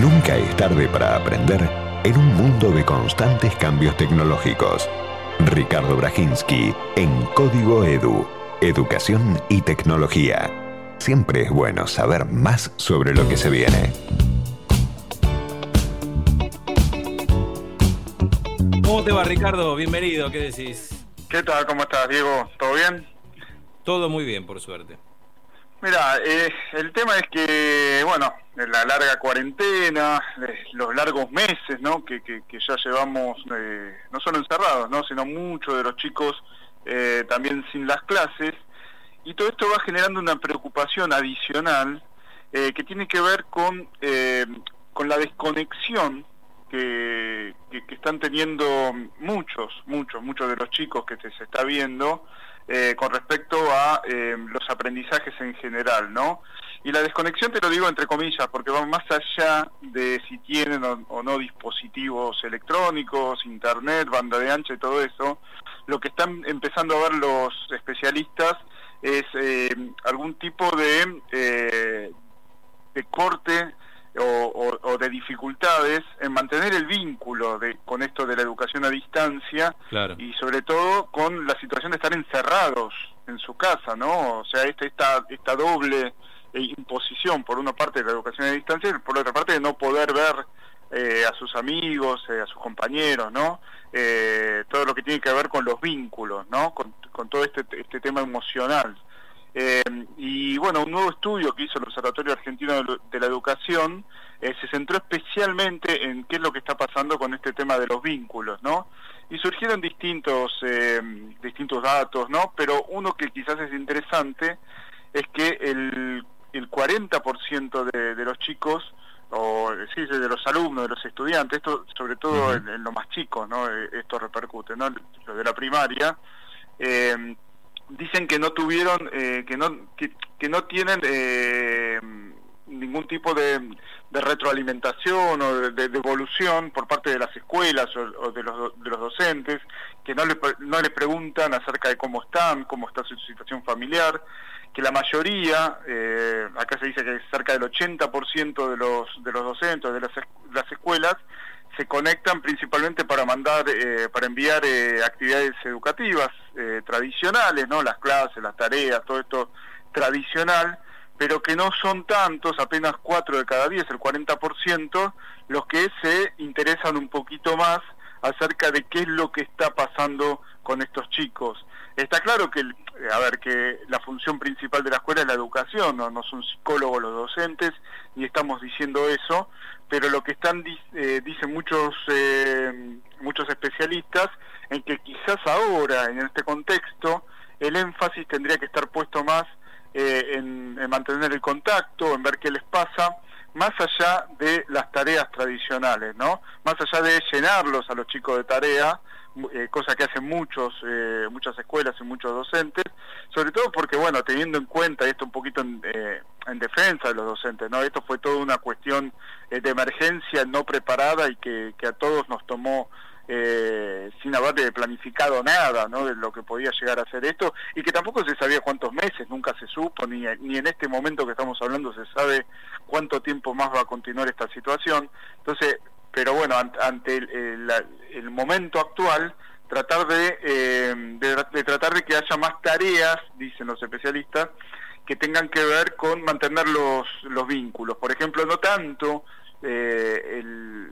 Nunca es tarde para aprender en un mundo de constantes cambios tecnológicos. Ricardo Brajinski en Código Edu, Educación y Tecnología. Siempre es bueno saber más sobre lo que se viene. ¿Cómo te va, Ricardo? Bienvenido, ¿qué decís? ¿Qué tal? ¿Cómo estás, Diego? ¿Todo bien? Todo muy bien, por suerte. Mira, eh, el tema es que, bueno, la larga cuarentena, eh, los largos meses, ¿no? Que, que, ya llevamos, eh, no solo encerrados, ¿no? Sino muchos de los chicos también sin las clases. Y todo esto va generando una preocupación adicional que tiene que ver con, con la desconexión que, que, están teniendo muchos, muchos, muchos de los chicos que se, está viendo eh, con respecto a eh, los aprendizajes en general, ¿no? Y la desconexión te lo digo entre comillas, porque va más allá de si tienen o, no dispositivos electrónicos, internet, banda de ancha y todo eso, lo que están empezando a ver los especialistas es eh, algún tipo de, de corte o, de dificultades en mantener el vínculo de, con esto de la educación a distancia y sobre todo con la situación de estar encerrados en su casa, ¿no? O sea, esta, esta, esta doble eh, imposición, por una parte de la educación a distancia y por otra parte de no poder ver eh, a sus amigos, eh, a sus compañeros, ¿no? todo lo que tiene que ver con los vínculos, ¿no? Con, con todo este, este tema emocional. Eh, y bueno, un nuevo estudio que hizo el Observatorio Argentino de la Educación eh, se centró especialmente en qué es lo que está pasando con este tema de los vínculos, ¿no? Y surgieron distintos, eh, distintos datos, ¿no? Pero uno que quizás es interesante es que el, el 40% de, de los chicos o sí, de los alumnos, de los estudiantes, esto sobre todo en, en, lo más chico, ¿no? Esto repercute, ¿no? Lo de la primaria, eh, dicen que no tuvieron, eh, que no que, no tienen eh, ningún tipo de, retroalimentación o de, devolución por parte de las escuelas o, de, los, de los docentes, que no le, no le preguntan acerca de cómo están, cómo está su situación familiar, que la mayoría, eh, acá se dice que cerca del 80% de los, de los docentes de las, las escuelas, se conectan principalmente para mandar, eh, para enviar eh, actividades educativas eh, tradicionales, ¿no? Las clases, las tareas, todo esto tradicional, pero que no son tantos, apenas 4 de cada 10, el 40%, los que se interesan un poquito más acerca de qué es lo que está pasando con estos chicos. Está claro que, a ver, que la función principal de la escuela es la educación, no, no son psicólogos los docentes, y estamos diciendo eso, pero lo que están eh, dicen muchos eh, muchos especialistas en que quizás ahora en este contexto el énfasis tendría que estar puesto más eh, en, mantener el contacto en ver qué les pasa más allá de las tareas tradicionales no más allá de llenarlos a los chicos de tarea eh, cosa que hacen muchos, eh, muchas escuelas y muchos docentes, sobre todo porque, bueno, teniendo en cuenta, esto un poquito en, eh, en defensa de los docentes, ¿no? Esto fue toda una cuestión de emergencia no preparada y que, a todos nos tomó sin haber planificado nada ¿no? de lo que podía llegar a ser esto y que tampoco se sabía cuántos meses, nunca se supo, ni, ni en este momento que estamos hablando se sabe cuánto tiempo más va a continuar esta situación. Entonces, pero bueno, ante el, momento actual, tratar eh, de, tratar de que haya más tareas, dicen los especialistas, que tengan que ver con mantener los, los vínculos. Por ejemplo, no tanto eh,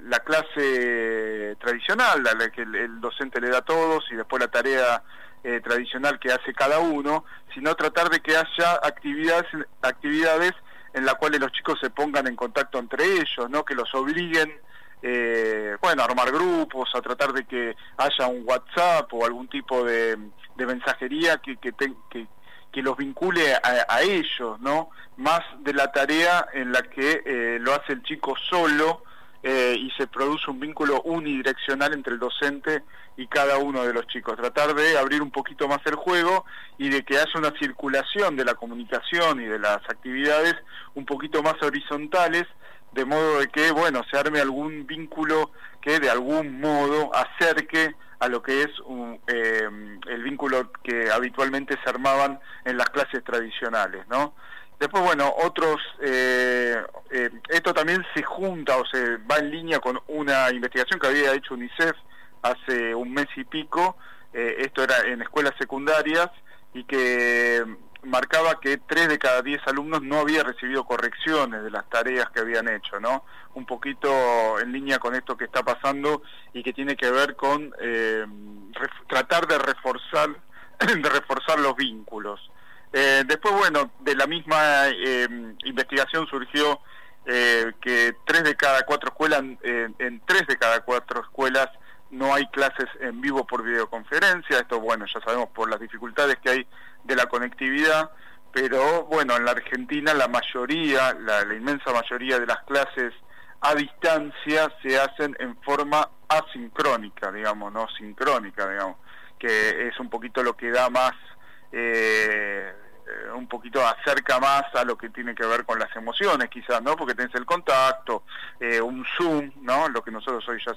la clase tradicional, la, que el, docente le da a todos y después la tarea eh, tradicional que hace cada uno, sino tratar de que haya actividades, actividades en las cuales los chicos se pongan en contacto entre ellos, ¿no? que los obliguen eh, bueno, armar grupos, a tratar de que haya un WhatsApp o algún tipo de, mensajería que, los vincule a, ellos, ¿no? Más de la tarea en la que eh, lo hace el chico solo eh, y se produce un vínculo unidireccional entre el docente y cada uno de los chicos. Tratar de abrir un poquito más el juego y de que haya una circulación de la comunicación y de las actividades un poquito más horizontales de modo de que, bueno, se arme algún vínculo que de algún modo acerque a lo que es eh, el vínculo que habitualmente se armaban en las clases tradicionales, ¿no? Después, bueno, otros, eh, eh, esto también se junta o se va en línea con una investigación que había hecho UNICEF hace un mes y pico, esto era en escuelas secundarias, y que marcaba que tres de cada diez alumnos no había recibido correcciones de las tareas que habían hecho, ¿no? Un poquito en línea con esto que está pasando y que tiene que ver con tratar de reforzar, de reforzar los vínculos. Eh, después, bueno, de la misma eh, investigación surgió eh, que tres de cada cuatro escuelas, en tres de cada cuatro escuelas no hay clases en vivo por videoconferencia. Esto, bueno, ya sabemos por las dificultades que hay de la conectividad, pero bueno, en la Argentina la mayoría, la, inmensa mayoría de las clases a distancia se hacen en forma asincrónica, digamos, no sincrónica, digamos, que es un poquito lo que da más eh, eh, un poquito acerca más a lo que tiene que ver con las emociones quizás, ¿no? Porque tenés el contacto, eh, un Zoom, ¿no? Lo que nosotros hoy ya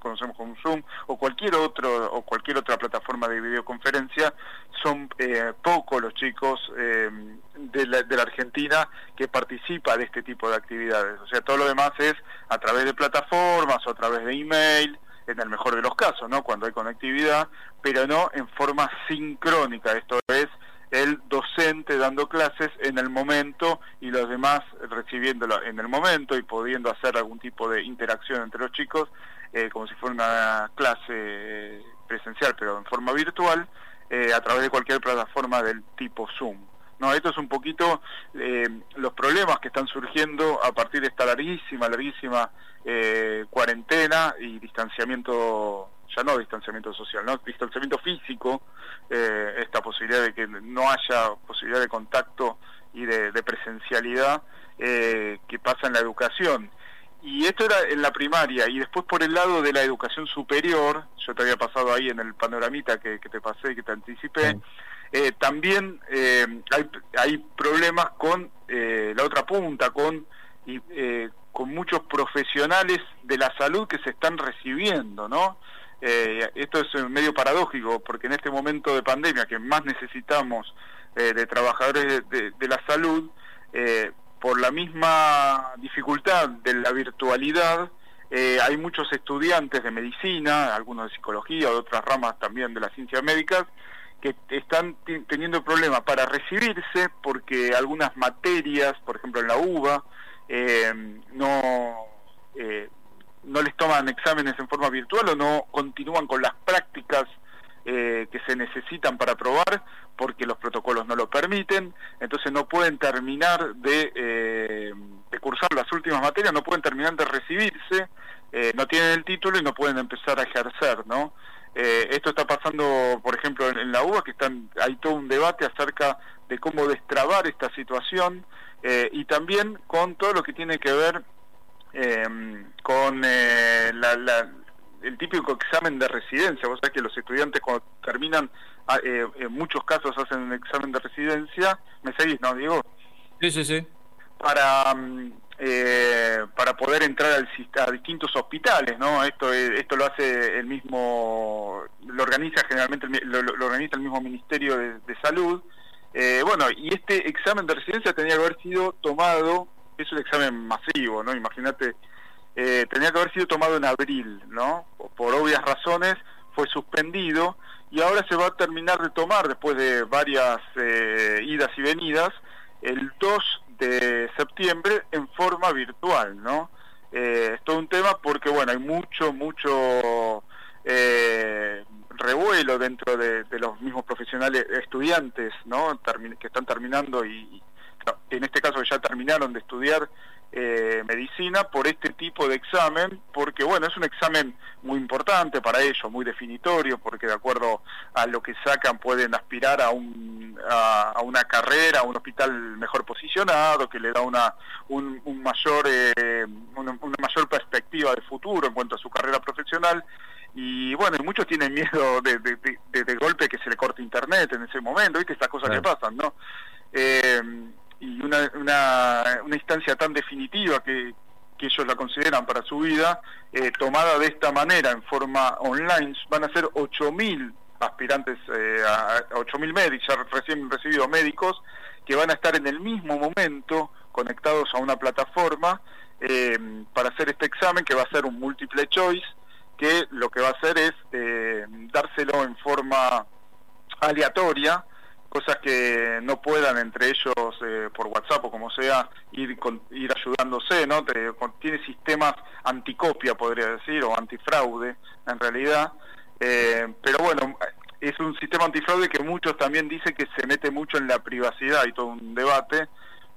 conocemos como Zoom, o cualquier otro o cualquier otra plataforma de videoconferencia, son eh, pocos los chicos de, la, de la Argentina que participa de este tipo de actividades. O sea, todo lo demás es a través de plataformas o a través de email, en el mejor de los casos, ¿no? Cuando hay conectividad, pero no en forma sincrónica. Esto es el docente dando clases en el momento y los demás recibiéndolo en el momento y pudiendo hacer algún tipo de interacción entre los chicos, eh, como si fuera una clase presencial, pero en forma virtual, eh, a través de cualquier plataforma del tipo Zoom. No, esto es un poquito eh, los problemas que están surgiendo a partir de esta larguísima, larguísima eh, cuarentena y distanciamiento, ya no distanciamiento social, no distanciamiento físico, eh, esta posibilidad de que no haya posibilidad de contacto y de, presencialidad eh, que pasa en la educación. Y esto era en la primaria, y después por el lado de la educación superior, yo te había pasado ahí en el panoramita que, te pasé, que te anticipé, eh, también hay, hay problemas con la otra punta, con, con muchos profesionales de la salud que se están recibiendo, ¿no? Esto es medio paradójico, porque en este momento de pandemia que más necesitamos de trabajadores de, la salud, por la misma dificultad de la virtualidad, hay muchos estudiantes de medicina, algunos de psicología, de otras ramas también de las ciencias médicas, que están teniendo problemas para recibirse porque algunas materias, por ejemplo en la UBA, eh, no, eh, no les toman exámenes en forma virtual o no continúan con las prácticas eh, que se necesitan para aprobar porque los protocolos no lo permiten, entonces no pueden terminar de, de cursar las últimas materias, no pueden terminar de recibirse, no tienen el título y no pueden empezar a ejercer, ¿no? Eh, esto está pasando, por ejemplo, en, la UBA, que están, hay todo un debate acerca de cómo destrabar esta situación eh, y también con todo lo que tiene que ver em, con eh, el típico examen de residencia. Vos sabés que los estudiantes cuando terminan, ah, en muchos casos hacen un examen de residencia. ¿Me seguís, no, Diego? Sí, sí, sí. Para... Mm, eh, para poder entrar al, a distintos hospitales, ¿no? Esto esto lo hace el mismo, lo organiza generalmente, lo, organiza el mismo Ministerio de, Salud. Eh, bueno, y este examen de residencia tenía que haber sido tomado, es un examen masivo, ¿no? Imagínate, eh, tenía que haber sido tomado en abril, ¿no? Por obvias razones fue suspendido y ahora se va a terminar de tomar después de varias idas y venidas el 2 de septiembre en forma virtual, ¿no? Eh, es todo un tema porque, bueno, hay mucho, mucho eh, revuelo dentro de, los mismos profesionales, estudiantes, ¿no? que están terminando y, en este caso ya terminaron de estudiar eh, medicina por este tipo de examen, porque bueno, es un examen muy importante para ellos, muy definitorio, porque de acuerdo a lo que sacan pueden aspirar a, un, a, una carrera, a un hospital mejor posicionado, que le da una, un, mayor, eh, una, mayor perspectiva de futuro en cuanto a su carrera profesional. Y bueno, muchos tienen miedo de, de, golpe que se le corte internet en ese momento, ¿viste? Estas cosas que pasan, ¿no? Eh, una, una, una instancia tan definitiva que, ellos la consideran para su vida, eh, tomada de esta manera, en forma online, van a ser 8.000 aspirantes eh, a, 8.000 médicos, ya recién recibidos médicos, que van a estar en el mismo momento conectados a una plataforma eh, para hacer este examen que va a ser un multiple choice, que lo que va a hacer es eh, dárselo en forma aleatoria, cosas que no puedan entre ellos eh, por WhatsApp o como sea ir ir ayudándose, ¿no? tiene sistemas anticopia, podría decir, o antifraude en realidad. pero bueno, es un sistema antifraude que muchos también dicen que se mete mucho en la privacidad y todo un debate,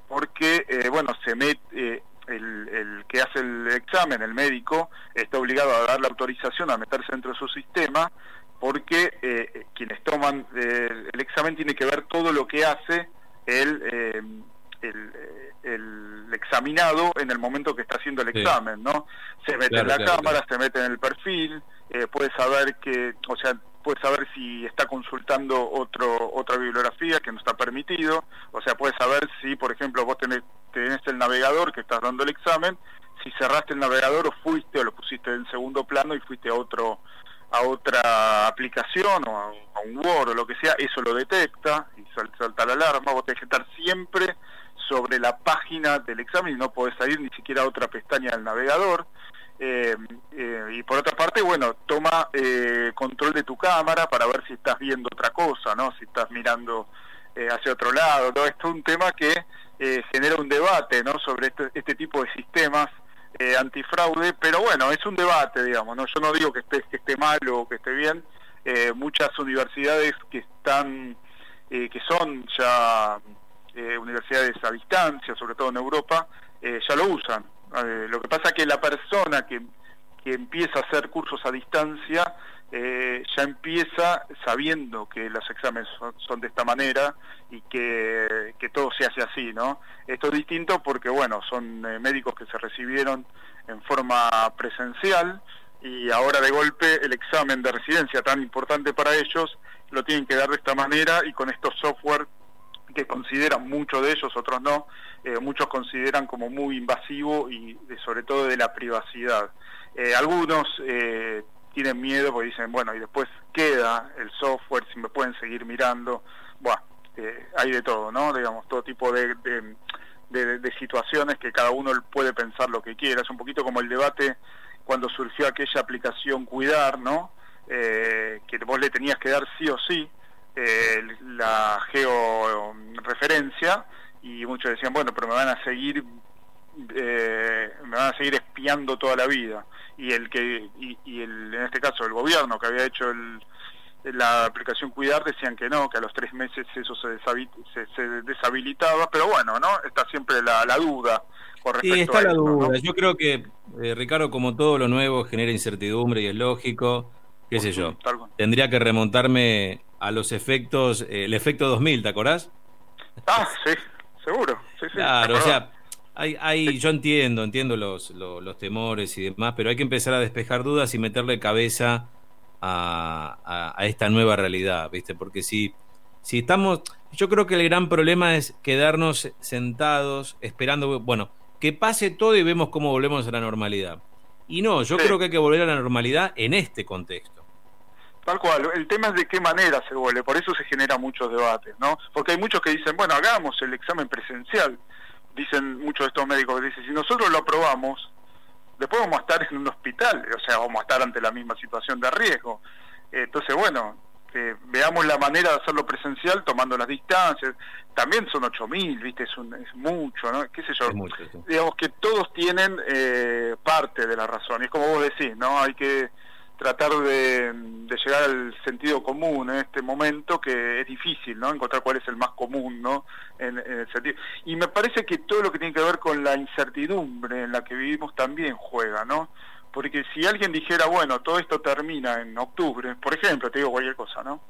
porque, bueno, se mete, el, que hace el examen, el médico, está obligado a dar la autorización a meterse dentro de su sistema porque eh, quienes toman eh, el examen tiene que ver todo lo que hace el, eh, el, examinado en el momento que está haciendo el examen, ¿no? Se mete en la cámara, se mete en el perfil, puede saber que, o sea, puede saber si está consultando otro, otra bibliografía que no está permitido, o sea, puede saber si, por ejemplo, vos tenés, tenés el navegador que estás dando el examen, si cerraste el navegador o fuiste o lo pusiste en segundo plano y fuiste a otro a otra aplicación o a, un Word o lo que sea, eso lo detecta y salta la alarma, vos tenés que estar siempre sobre la página del examen y no podés salir ni siquiera a otra pestaña del navegador. Eh, eh, y por otra parte, bueno, toma eh, control de tu cámara para ver si estás viendo otra cosa, ¿no? Si estás mirando hacia otro lado. Todo esto es un tema que genera un debate, ¿no? Sobre este, este tipo de sistemas antifraude, pero bueno, es un debate, digamos, ¿no? Yo no digo que esté, que esté mal o que esté bien. muchas universidades que están, que son ya universidades a distancia, sobre todo en Europa, ya lo usan. Eh, lo que pasa es que la persona que, que empieza a hacer cursos a distancia eh, ya empieza sabiendo que los exámenes son, de esta manera y que, que, todo se hace así, ¿no? Esto es distinto porque, bueno, son eh, médicos que se recibieron en forma presencial y ahora de golpe el examen de residencia tan importante para ellos lo tienen que dar de esta manera y con estos software que consideran muchos de ellos, otros no, eh, muchos consideran como muy invasivo y sobre todo de la privacidad. Algunos tienen miedo porque dicen, bueno, y después queda el software, si me pueden seguir mirando, bueno, hay de todo, ¿no? Digamos, todo tipo de, de, situaciones que cada uno puede pensar lo que quiera. Es un poquito como el debate cuando surgió aquella aplicación Cuidar, ¿no? que vos le tenías que dar sí o sí eh, la georreferencia y muchos decían, bueno, pero me van a seguir eh, me van a seguir espiando toda la vida y el que y, el, en este caso el gobierno que había hecho el, la aplicación Cuidar decían que no, que a los tres meses eso se, se, deshabilitaba, pero bueno, ¿no? Está siempre la, la duda. Con respecto sí, está la duda. Yo creo que, eh, Ricardo, como todo lo nuevo, genera incertidumbre y es lógico, qué sé yo. Tendría que remontarme a los efectos, eh, el efecto 2000, ¿te acordás? Ah, sí, seguro. Sí, sí, claro, o sea, hay, hay, yo entiendo, entiendo los, los, temores y demás, pero hay que empezar a despejar dudas y meterle cabeza a, a, esta nueva realidad, ¿viste? Porque si, si estamos, yo creo que el gran problema es quedarnos sentados esperando, bueno, que pase todo y vemos cómo volvemos a la normalidad. Y no, yo creo que hay que volver a la normalidad en este contexto. Tal cual, el tema es de qué manera se vuelve, por eso se genera muchos debates, ¿no? Porque hay muchos que dicen, bueno, hagamos el examen presencial, dicen muchos de estos médicos, dicen, si nosotros lo aprobamos, después vamos a estar en un hospital, o sea, vamos a estar ante la misma situación de riesgo. entonces, bueno, veamos la manera de hacerlo presencial tomando las distancias. También son 8.000, ¿viste? Es, un, es mucho, ¿no? ¿Qué sé yo? Digamos que todos tienen eh, parte de la razón. Y es como vos decís, ¿no? Hay que tratar de, llegar al sentido común en este momento que es difícil, ¿no? Encontrar cuál es el más común, ¿no? En, el sentido. Y me parece que todo lo que tiene que ver con la incertidumbre en la que vivimos también juega, ¿no? Porque si alguien dijera, bueno, todo esto termina en octubre, por ejemplo, te digo cualquier cosa, ¿no?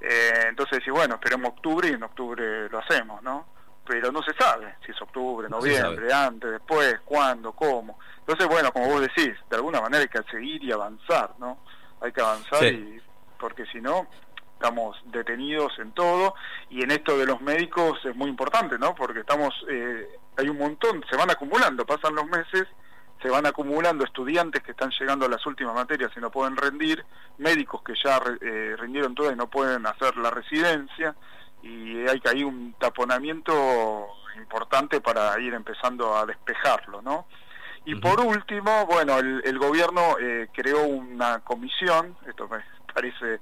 Eh, entonces decís, bueno, esperemos octubre y en octubre lo hacemos, ¿no? Pero no se sabe si es octubre, noviembre, antes, después, cuándo, cómo. Entonces, bueno, como vos decís, de alguna manera hay que seguir y avanzar, ¿no? Hay que avanzar y porque si no estamos detenidos en todo y en esto de los médicos es muy importante, ¿no? Porque estamos, eh, hay un montón, se van acumulando, pasan los meses, se van acumulando estudiantes que están llegando a las últimas materias y no pueden rendir, médicos que ya eh, rindieron todas y no pueden hacer la residencia, y hay que hay un taponamiento importante para ir empezando a despejarlo, ¿no? Y por último, bueno, el, gobierno eh, creó una comisión, esto me parece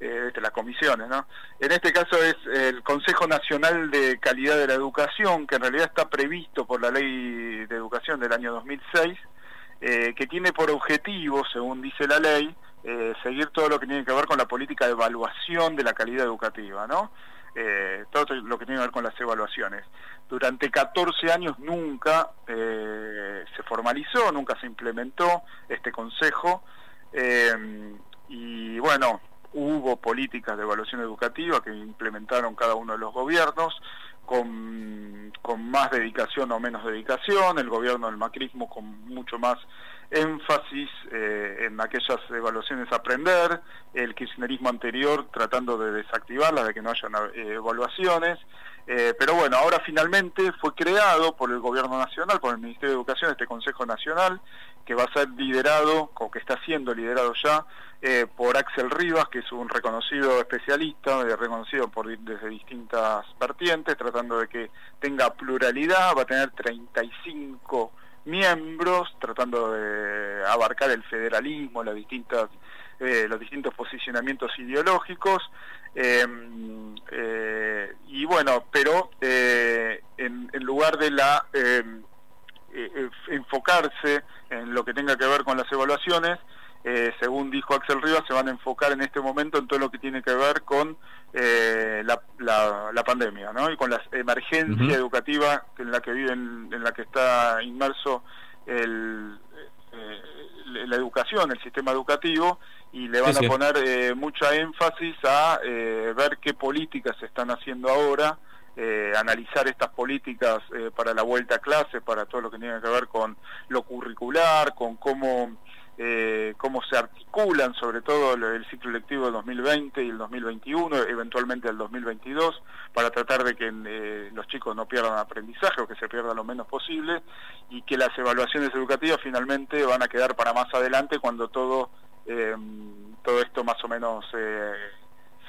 eh, las comisiones, ¿no? En este caso es el Consejo Nacional de Calidad de la Educación, que en realidad está previsto por la Ley de Educación del año 2006, eh, que tiene por objetivo, según dice la ley, eh, seguir todo lo que tiene que ver con la política de evaluación de la calidad educativa, ¿no? Eh, todo lo que tiene que ver con las evaluaciones. Durante 14 años nunca eh, se formalizó, nunca se implementó este consejo eh, y bueno, hubo políticas de evaluación educativa que implementaron cada uno de los gobiernos con, con más dedicación o menos dedicación, el gobierno del macrismo con mucho más énfasis eh, en aquellas evaluaciones aprender, el kirchnerismo anterior tratando de desactivarlas, de que no haya eh, evaluaciones, eh, pero bueno, ahora finalmente fue creado por el Gobierno Nacional, por el Ministerio de Educación, este Consejo Nacional, que va a ser liderado, o que está siendo liderado ya, por Axel Rivas, que es un reconocido especialista, reconocido por, desde distintas vertientes, tratando de que tenga pluralidad, va a tener 35 miembros, tratando de abarcar el federalismo, las distintas, eh, los distintos posicionamientos ideológicos. Em, eh, y bueno, pero eh, en, en, lugar de la em, enfocarse en lo que tenga que ver con las evaluaciones, eh, según dijo Axel Rivas, se van a enfocar en este momento en todo lo que tiene que ver con eh, la, la, pandemia, ¿no? Y con la emergencia educativa en la que viven, en la que está inmerso el, eh, la educación, el sistema educativo, y le van a poner mucha énfasis a ver qué políticas se están haciendo ahora. analizar estas políticas para la vuelta a clase, para todo lo que tiene que ver con lo curricular, con cómo eh, cómo se articulan sobre todo el ciclo lectivo del 2020 y el 2021, eventualmente el 2022, para tratar de que eh, los chicos no pierdan aprendizaje o que se pierda lo menos posible y que las evaluaciones educativas finalmente van a quedar para más adelante cuando todo, eh, todo esto más o menos se,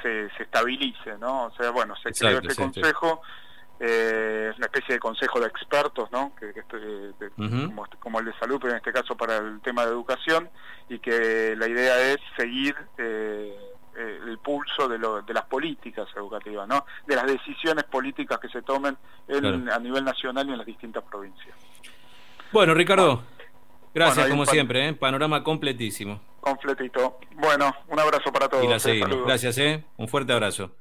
se, estabilice, ¿no? O sea, bueno, se creó este consejo eh, una especie de consejo de expertos, ¿no? Que, como, el de salud, pero en este caso para el tema de educación, y que la idea es seguir eh, eh, el pulso de, lo, de las políticas educativas, ¿no? De las decisiones políticas que se tomen a nivel nacional y en las distintas provincias. Bueno, Ricardo, gracias como siempre, ¿eh? panorama completísimo. Completito. Bueno, un abrazo para todos. Y la seguimos. Gracias, ¿eh? Un fuerte abrazo.